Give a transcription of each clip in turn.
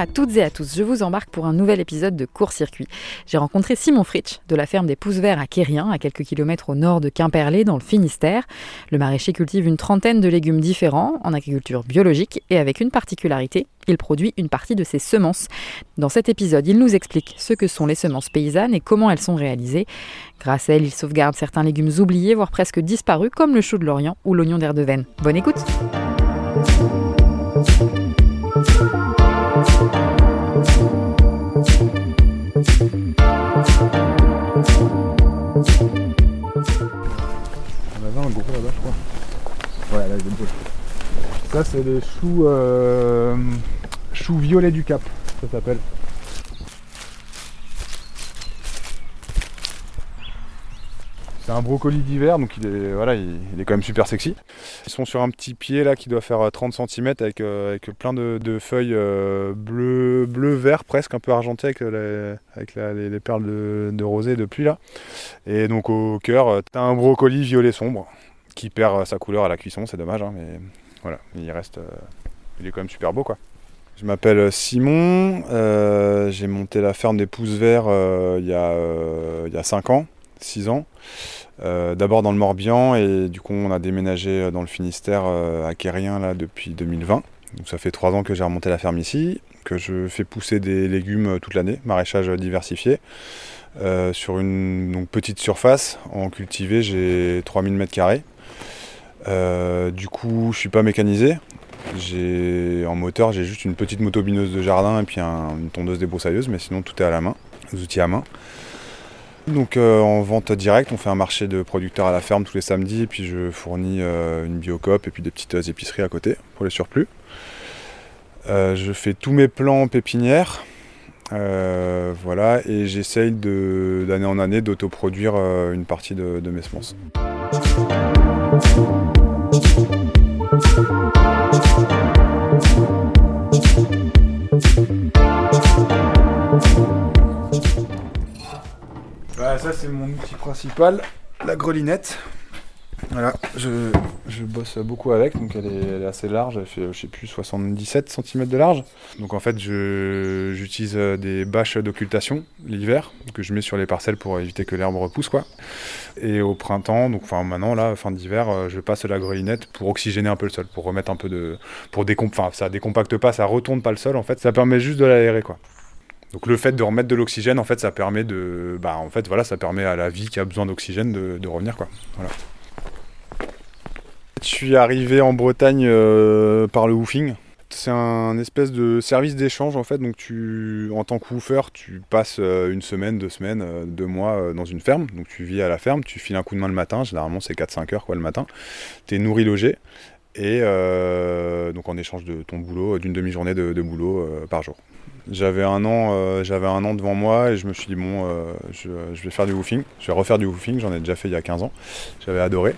à toutes et à tous, je vous embarque pour un nouvel épisode de Court Circuit. J'ai rencontré Simon Fritsch de la ferme des Pousses Verts à Quérien, à quelques kilomètres au nord de Quimperlé, dans le Finistère. Le maraîcher cultive une trentaine de légumes différents en agriculture biologique et avec une particularité, il produit une partie de ses semences. Dans cet épisode, il nous explique ce que sont les semences paysannes et comment elles sont réalisées. Grâce à elles, il sauvegarde certains légumes oubliés, voire presque disparus, comme le chou de l'Orient ou l'oignon d'Erdeven. Bonne écoute! On avait un gros là-bas, je crois. Ouais, là, il est. Ça, c'est les choux, euh, choux violets du Cap, ça s'appelle. C'est un brocoli d'hiver, donc il est, voilà, il, il est quand même super sexy. Ils sont sur un petit pied là qui doit faire euh, 30 cm avec, euh, avec plein de, feuilles euh, bleu, bleu vert presque un peu argenté avec, les, perles de, de rosée de pluie là. Et donc au cœur, euh, t'as un brocoli violet sombre qui perd euh, sa couleur à la cuisson, c'est dommage, hein, mais voilà, il reste, euh, il est quand même super beau quoi. Je m'appelle Simon, euh, j'ai monté la ferme des Pousses Verts euh, euh, il y a 5 ans, 6 ans. Euh, D'abord dans le Morbihan et du coup on a déménagé dans le Finistère euh, à là depuis 2020. Donc ça fait 3 ans que j'ai remonté la ferme ici, que je fais pousser des légumes euh, toute l'année, maraîchage diversifié. Euh, sur une petite surface, en cultivé, j'ai 3000 m2. Euh, du coup, je suis pas mécanisé. En moteur, j'ai juste une petite motobineuse de jardin et puis un- une tondeuse débroussailleuse, mais sinon tout est à la main, les outils à main. Donc euh, en vente directe, on fait un marché de producteurs à la ferme tous les samedis et puis je fournis euh, une biocoop et puis des petites euh, épiceries à côté pour les surplus. Euh, je fais tous mes plans en pépinière. Voilà, et j'essaye d'année en année d'autoproduire une partie de, de mes semences. Bah, ça c'est mon outil principal, la grelinette. Voilà, je, je bosse beaucoup avec, donc elle est, assez large, elle fait je sais plus 77 cm de large. Donc en fait j'utilise euh, des bâches d'occultation l'hiver que je mets sur les parcelles pour éviter que l'herbe repousse quoi. Et au printemps, donc enfin maintenant là, fin d'hiver, euh, je passe la grelinette pour oxygéner un peu le sol, pour remettre un peu de. pour décom... enfin ça décompacte pas, ça retourne pas le sol en fait, ça permet juste de l'aérer quoi. Donc le fait de remettre de l'oxygène, en fait, ça permet de, bah, en fait, voilà, ça permet à la vie qui a besoin d'oxygène de, revenir, quoi. Voilà. Je suis arrivé en Bretagne euh, par le woofing. C'est un espèce de service d'échange en fait. Donc tu, en tant que woofer, tu passes euh, une semaine, deux semaines, euh, deux mois dans une ferme. Donc tu vis à la ferme, tu files un coup de main le matin. Généralement c'est 4-5 heures quoi le matin. Tu es nourri, logé. Et euh, donc en échange de ton boulot, d'une demi-journée de, boulot euh, par jour. J'avais un an, euh, j'avais un an devant moi et je me suis dit bon, euh, je, vais faire du woofing. Je vais refaire du woofing. J'en ai déjà fait il y a 15 ans. J'avais adoré.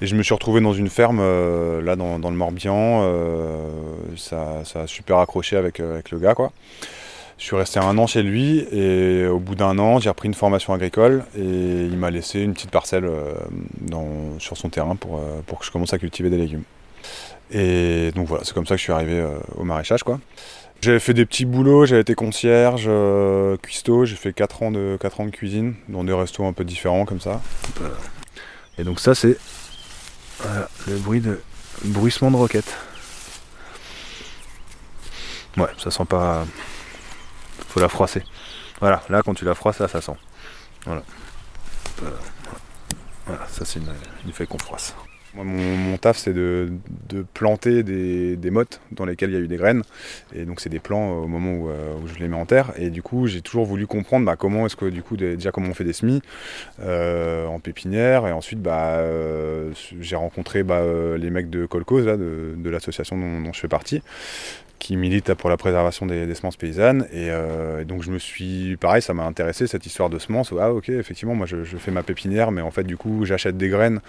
Et je me suis retrouvé dans une ferme euh, là dans, le Morbihan. euh, ça, a super accroché avec, euh, avec le gars quoi. Je suis resté un an chez lui et au bout d'un an, j'ai repris une formation agricole et il m'a laissé une petite parcelle euh, sur son terrain pour, euh, pour que je commence à cultiver des légumes. Et donc voilà, c'est comme ça que je suis arrivé euh, au maraîchage quoi. J'avais fait des petits boulots, j'avais été concierge, euh, cuistot, j'ai fait 4 ans, de, 4 ans de cuisine dans des restos un peu différents comme ça. Et donc ça c'est le bruit de bruissement de roquette. Ouais, ça sent pas. Faut la froisser. Voilà, là quand tu la froisses, là ça sent. Voilà. Voilà, ça c'est une, une feuille qu'on froisse. Mon, taf, c'est de, planter des, mottes dans lesquelles il y a eu des graines. Et donc, c'est des plants euh, au moment où, euh, où je les mets en terre. Et du coup, j'ai toujours voulu comprendre bah, comment est-ce que, du coup, déjà comment on fait des semis euh, en pépinière. Et ensuite, bah, j'ai rencontré bah, les mecs de Colcause, là, de, l'association dont, je fais partie, qui militent là, pour la préservation des, semences paysannes. Et, et donc, je me suis, pareil, ça m'a intéressé cette histoire de semences. Ah, ok, effectivement, moi, je, je fais ma pépinière, mais en fait, du coup, j'achète des graines.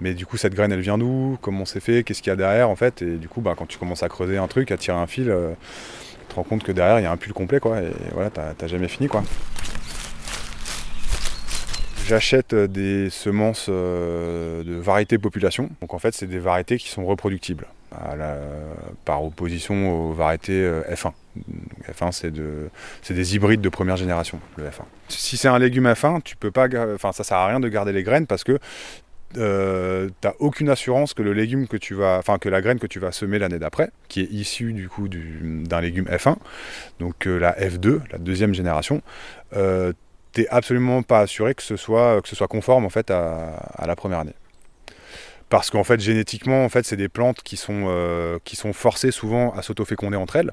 Mais du coup, cette graine, elle vient d'où Comment c'est fait Qu'est-ce qu'il y a derrière, en fait Et du coup, bah, quand tu commences à creuser un truc, à tirer un fil, euh, tu te rends compte que derrière, il y a un pull complet, quoi. Et voilà, t'as jamais fini, quoi. J'achète euh, des semences euh, de variétés population. Donc en fait, c'est des variétés qui sont reproductibles, à par opposition aux variétés euh, F1. F1, c'est de, des hybrides de première génération, le F1. Si c'est un légume F1, tu peux pas, enfin, ça sert à rien de garder les graines parce que euh, t'as aucune assurance que le légume que tu vas, enfin que la graine que tu vas semer l'année d'après, qui est issue du coup d'un légume F1, donc euh, la F2, la deuxième génération, euh, t'es absolument pas assuré que ce soit que ce soit conforme en fait à, à la première année parce qu'en fait génétiquement en fait c'est des plantes qui sont, euh, forcées souvent à s'autoféconder entre elles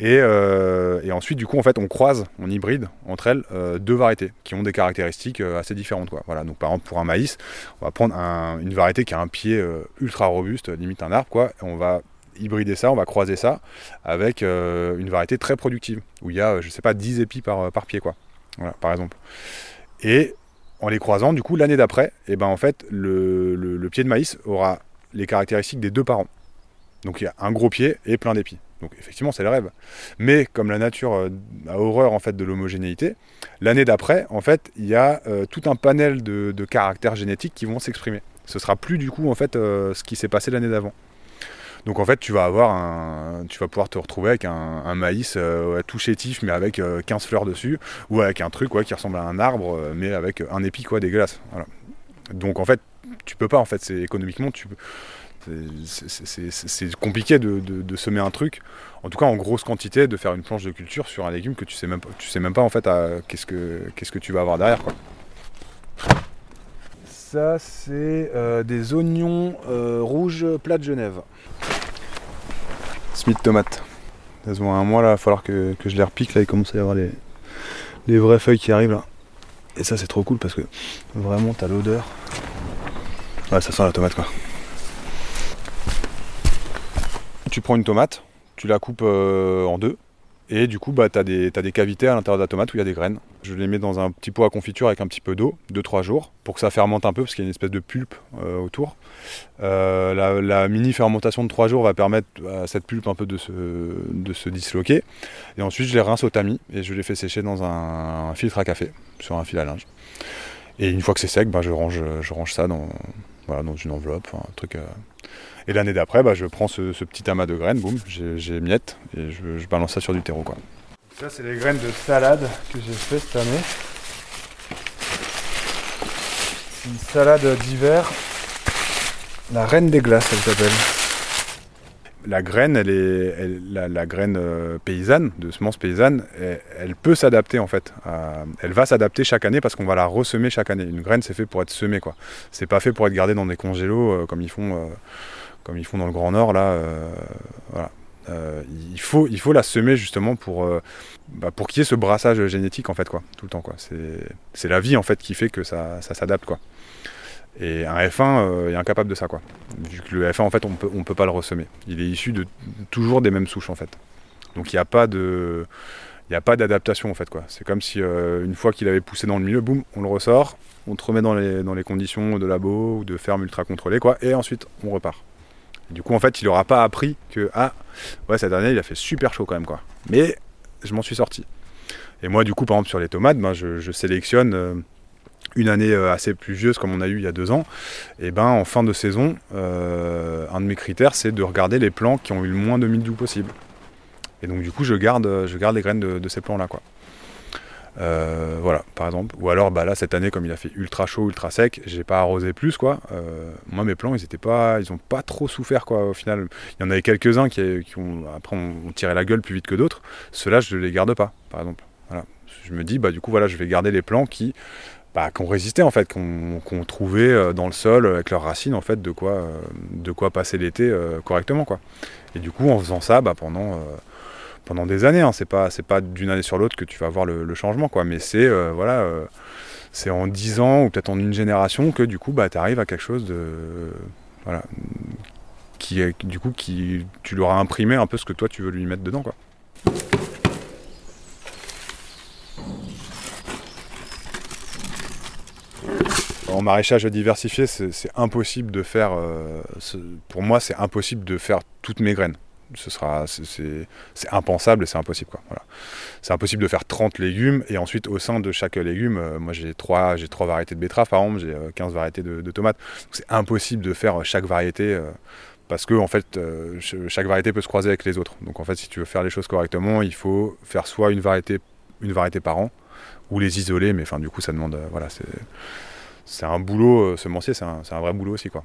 euh, et, ensuite du coup en fait on croise on hybride entre elles euh, deux variétés qui ont des caractéristiques assez différentes voilà donc par exemple pour un maïs on va prendre une variété qui a un pied ultra robuste limite un arbre on va hybrider ça, on va croiser ça avec une variété très productive, où il y a, je sais pas, 10 épis par, par pied, quoi. Voilà, par exemple. Et en les croisant, du coup, l'année d'après, eh ben, en fait, le, pied de maïs aura les caractéristiques des deux parents. Donc il y a un gros pied et plein d'épis. Donc effectivement, c'est le rêve. Mais comme la nature euh, a horreur en fait de l'homogénéité, l'année d'après, en fait, il y a euh, tout un panel de, caractères génétiques qui vont s'exprimer. Ce sera plus du coup en fait euh, ce qui s'est passé l'année d'avant. Donc en fait, tu vas avoir un, tu vas pouvoir te retrouver avec un, maïs euh, tout chétif, mais avec 15 euh, fleurs dessus, ou avec un truc qui ressemble à un arbre, euh, mais avec un épi quoi, dégueulasse. Donc en fait, tu peux pas en fait, c'est économiquement, tu c'est compliqué de, semer un truc, en tout cas en grosse quantité, de faire une planche de culture sur un légume que tu sais même pas, tu sais même pas en fait qu'est-ce que qu'est-ce que tu vas avoir derrière quoi. Ça c'est des oignons rouges plats de Genève. Smith tomate. Elles ont un mois là, il va falloir que, je les repique là, il commence à y avoir les, les vraies feuilles qui arrivent là. Et ça c'est trop cool parce que vraiment t'as l'odeur. Ouais ça sent la tomate quoi. Tu prends une tomate, tu la coupes euh, en deux, et du coup, bah, tu as, des cavités à l'intérieur de la tomate où il y a des graines. Je les mets dans un petit pot à confiture avec un petit peu d'eau, 2-3 jours, pour que ça fermente un peu, parce qu'il y a une espèce de pulpe euh, autour. Euh, la, mini fermentation de 3 jours va permettre à cette pulpe un peu de se, de se disloquer. Et ensuite, je les rince au tamis et je les fais sécher dans un, filtre à café, sur un fil à linge. Et une fois que c'est sec, bah, je, range, je range ça dans, voilà, dans une enveloppe, un truc. Euh, et l'année d'après, bah, je prends ce, petit amas de graines, boum, j'ai miette et je, balance ça sur du terreau. Quoi. Ça, c'est les graines de salade que j'ai fait cette année. C'est une salade d'hiver. La reine des glaces, elle s'appelle. La graine, elle est, la, graine euh, paysanne, de semence paysanne, elle, peut s'adapter en fait. elle va s'adapter chaque année parce qu'on va la ressemer chaque année. Une graine, c'est fait pour être semée, quoi. C'est pas fait pour être gardé dans des congélos euh, comme ils font. Euh, comme ils font dans le Grand Nord, là, euh, voilà. Euh, il, faut, il faut la semer justement pour, euh, bah, pour qu'il y ait ce brassage génétique en fait quoi, tout le temps quoi. C'est la vie en fait qui fait que ça, ça s'adapte quoi. Et un F1 est incapable de ça quoi. Vu que le F1 en fait on peut, on peut pas le ressemer. Il est issu de toujours des mêmes souches en fait. Donc il n'y a pas de il a pas d'adaptation en fait quoi. C'est comme si une fois qu'il avait poussé dans le milieu, boum, on le ressort, on te remet dans les, dans les conditions de labo ou de ferme ultra contrôlée quoi, et ensuite on repart du coup, en fait, il n'aura pas appris que, ah, ouais, cette année, il a fait super chaud quand même, quoi. Mais je m'en suis sorti. Et moi, du coup, par exemple, sur les tomates, ben, je, sélectionne euh, une année euh, assez pluvieuse comme on a eu il y a deux ans. Et ben, en fin de saison, euh, un de mes critères, c'est de regarder les plants qui ont eu le moins de mildiou possible. Et donc, du coup, je garde, je garde les graines de, ces plants-là. Euh, voilà, par exemple. Ou alors, bah là, cette année, comme il a fait ultra chaud, ultra sec, j'ai pas arrosé plus, quoi. Euh, moi, mes plants, ils étaient pas, ils ont pas trop souffert, quoi. Au final, il y en avait quelques-uns qui, ont, après, ont, tiré la gueule plus vite que d'autres. Ceux-là, je les garde pas, par exemple. Voilà. Je me dis, bah du coup, voilà, je vais garder les plants qui, bah, ont résisté en fait, qu'on trouvé euh, dans le sol avec leurs racines en fait, de quoi, de quoi passer l'été correctement, quoi. Et du coup, en faisant ça, bah, pendant pendant des années. Hein. C'est pas c'est pas d'une année sur l'autre que tu vas voir le, changement, quoi. Mais c'est euh, voilà, euh, c'est en 10 ans ou peut-être en une génération que du coup, bah, tu arrives à quelque chose de voilà, qui du coup qui tu leur as imprimé un peu ce que toi tu veux lui mettre dedans, quoi. En maraîchage diversifié, c'est impossible de faire. Euh, pour moi, c'est impossible de faire toutes mes graines ce sera c'est impensable et c'est impossible quoi. C'est impossible de faire 30 légumes et ensuite au sein de chaque légume, euh, moi j'ai trois j'ai trois variétés de betteraves par exemple, j'ai 15 euh, variétés de, tomates. C'est impossible de faire chaque variété euh, parce que en fait chaque variété peut se croiser avec les autres. Donc en fait si tu veux faire les choses correctement, il faut faire soit une variété, une variété par an, ou les isoler, mais enfin du coup ça demande voilà c'est un boulot semencier, c'est un, un vrai boulot aussi quoi.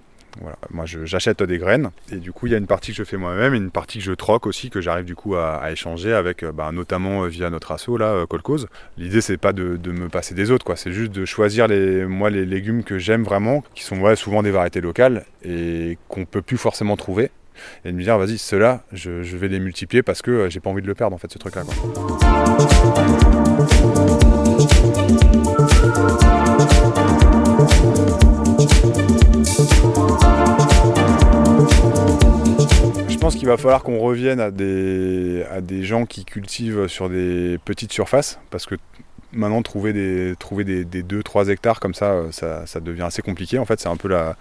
Moi, j'achète des graines et du coup, il y a une partie que je fais moi-même et une partie que je troque aussi, que j'arrive du coup à, échanger avec, euh, bah, notamment euh, via notre asso là, euh, Colcause. L'idée, c'est pas de, me passer des autres, quoi. C'est juste de choisir les, moi les légumes que j'aime vraiment, qui sont souvent des variétés locales et qu'on peut plus forcément trouver. Et de me dire, vas-y, ceux-là, je, vais les multiplier parce que j'ai pas envie de le perdre en fait, ce truc-là. Pense qu'il va falloir qu'on revienne à des, à des gens qui cultivent sur des petites surfaces, parce que maintenant trouver des trouver des, 2-3 hectares comme ça, ça, ça, devient assez compliqué. En fait, c'est un peu la,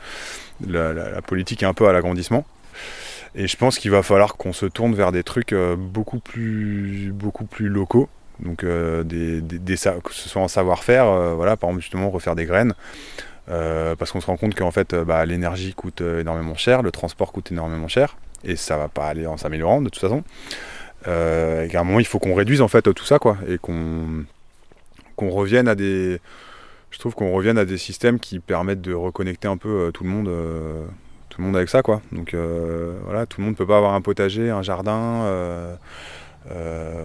la, politique est un peu à l'agrandissement. Et je pense qu'il va falloir qu'on se tourne vers des trucs euh, beaucoup plus beaucoup plus locaux. Donc euh, des, des, que ce soit en savoir-faire, euh, voilà, par exemple justement refaire des graines. parce qu'on se rend compte qu'en fait bah, l'énergie coûte énormément cher, le transport coûte énormément cher et ça va pas aller en s'améliorant de toute façon. Euh, et qu'à un moment, il faut qu'on réduise en fait tout ça, quoi, et qu'on qu'on revienne à des, je trouve qu'on revienne à des systèmes qui permettent de reconnecter un peu euh, tout le monde, euh, tout le monde avec ça, quoi. Donc voilà, tout le monde peut pas avoir un potager, un jardin.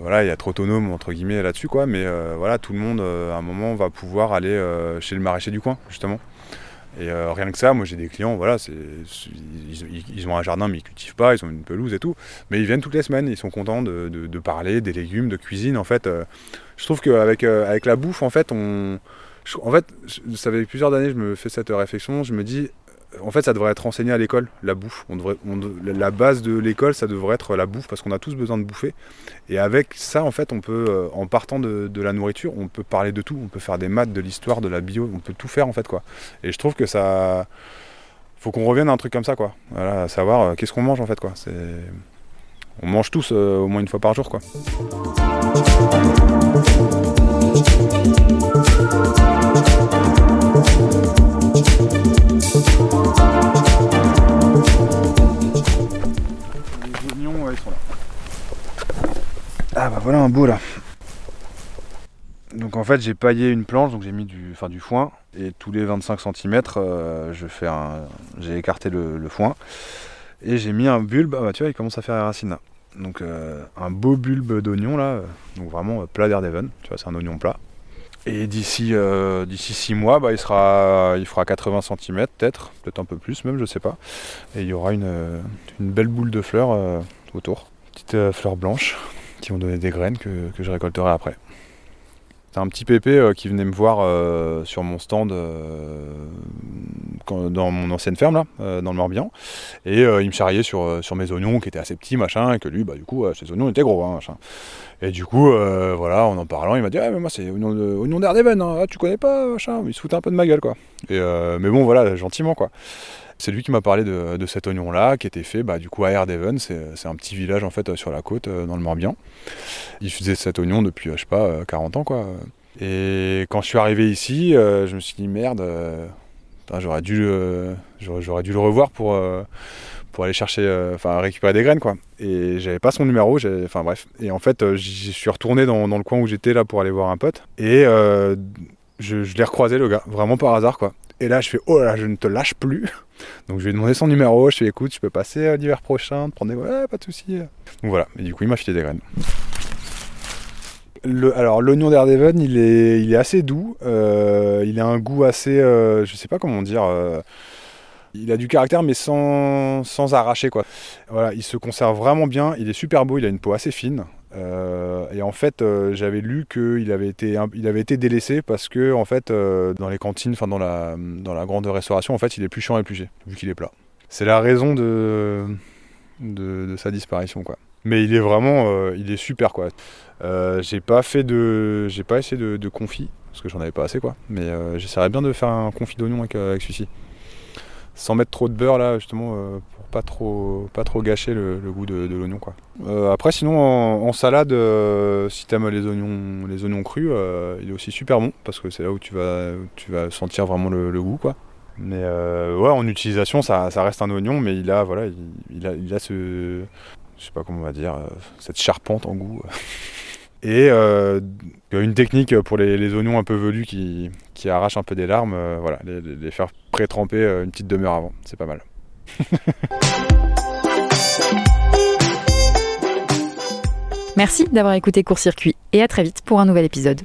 voilà, il y a trop autonome entre guillemets là-dessus, quoi. Mais voilà, tout le monde à un moment va pouvoir aller chez le maraîcher du coin, justement. Et euh, rien que ça, moi j'ai des clients, voilà, c'est, ils, ont un jardin mais ils cultivent pas, ils ont une pelouse et tout, mais ils viennent toutes les semaines, ils sont contents de, parler des légumes, de cuisine. En fait, euh, je trouve qu'avec euh, avec la bouffe, en fait, on, en fait, ça fait plusieurs années, je me fais cette réflexion, je me dis, en fait, ça devrait être enseigné à l'école, la bouffe. On devrait, la base de l'école, ça devrait être la bouffe, parce qu'on a tous besoin de bouffer. Et avec ça, en fait, on peut, euh, en partant de, la nourriture, on peut parler de tout. On peut faire des maths, de l'histoire, de la bio, on peut tout faire, en fait, quoi. Et je trouve que ça... Faut qu'on revienne à un truc comme ça, quoi. Voilà, à savoir, euh, qu'est-ce qu'on mange, en fait. On mange tous euh, au moins une fois par jour, quoi. Voilà un beau là. Donc en fait j'ai paillé une planche, donc j'ai mis du, enfin, du foin, et tous les 25 cm euh, je fais un. J'ai écarté le, foin. Et j'ai mis un bulbe, ah bah tu vois il commence à faire les racines. Donc euh, un beau bulbe d'oignon là, donc vraiment euh, plat d'air d'Even, tu vois c'est un oignon plat. Et d'ici d'ici 6 mois, bah, il, sera, il fera 80 cm peut-être, peut-être un peu plus même, je sais pas. Et il y aura une, une belle boule de fleurs autour. Petite fleur blanche qui vont donner des graines que, je récolterai après. C'est un petit pépé euh, qui venait me voir euh, sur mon stand euh, dans mon ancienne ferme là, dans le Morbihan, et il me charriait sur, sur mes oignons qui étaient assez petits machin, et que lui bah du coup ses oignons étaient gros hein, machin. Et du coup voilà en en parlant il m'a dit ah mais moi c'est oignon, de, oignon d'Ardeben, hein. ah, tu connais pas machin, il se foutait un peu de ma gueule quoi. Mais bon voilà gentiment quoi. C'est lui qui m'a parlé de, cet oignon-là, qui était fait bah, du coup à Airdeven, c'est un petit village en fait euh, sur la côte, euh, dans le Morbihan. Il faisait cet oignon depuis, euh, je sais pas, 40 ans quoi. Et quand je suis arrivé ici, je me suis dit merde, j'aurais dû, dû le revoir pour, pour aller chercher, enfin récupérer des graines quoi. Et j'avais pas son numéro, enfin bref. Et en fait, je suis retourné dans, le coin où j'étais là pour aller voir un pote. Et je, je l'ai recroisé le gars, vraiment par hasard quoi. Et là, je fais oh là, je ne te lâche plus. Donc je lui ai demandé son numéro, je lui ai dit écoute, je peux passer euh, l'hiver prochain, te prendre des. Ouais, pas de soucis. Donc voilà, et du coup, il m'a filé des graines. Alors l'oignon d'Erdeven, il est, il est assez doux. Euh, il a un goût assez, euh, je sais pas comment dire. il a du caractère, mais sans, sans arracher quoi. Voilà, il se conserve vraiment bien. Il est super beau. Il a une peau assez fine. Euh, et en fait, euh, j'avais lu qu'il avait été, il avait été délaissé parce que en fait, euh, dans les cantines, enfin dans la, dans la grande restauration, en fait, il est plus chiant et plus vu qu'il est plat. C'est la raison de, de, sa disparition, quoi. Mais il est vraiment, il est super, quoi. j'ai pas fait de, j'ai pas essayé de, confit parce que j'en avais pas assez, quoi. Mais j'essaierais bien de faire un confit d'oignon avec celui-ci, sans mettre trop de beurre là, justement pas trop, pas trop gâcher le, goût de, l'oignon. Euh, après, sinon, en, salade, euh, si tu aimes les oignons, les oignons crus, euh, il est aussi super bon parce que c'est là où tu vas, tu vas sentir vraiment le, goût. Quoi. Mais euh, ouais, en utilisation, ça, reste un oignon, mais il a, voilà, il, a, ce, je sais pas comment on va dire, cette charpente en goût. Et une technique pour les, oignons un peu velus qui, qui arrachent un peu des larmes, voilà, les, les faire pré-tremper une petite demi-heure avant, c'est pas mal. Merci d'avoir écouté Court Circuit et à très vite pour un nouvel épisode.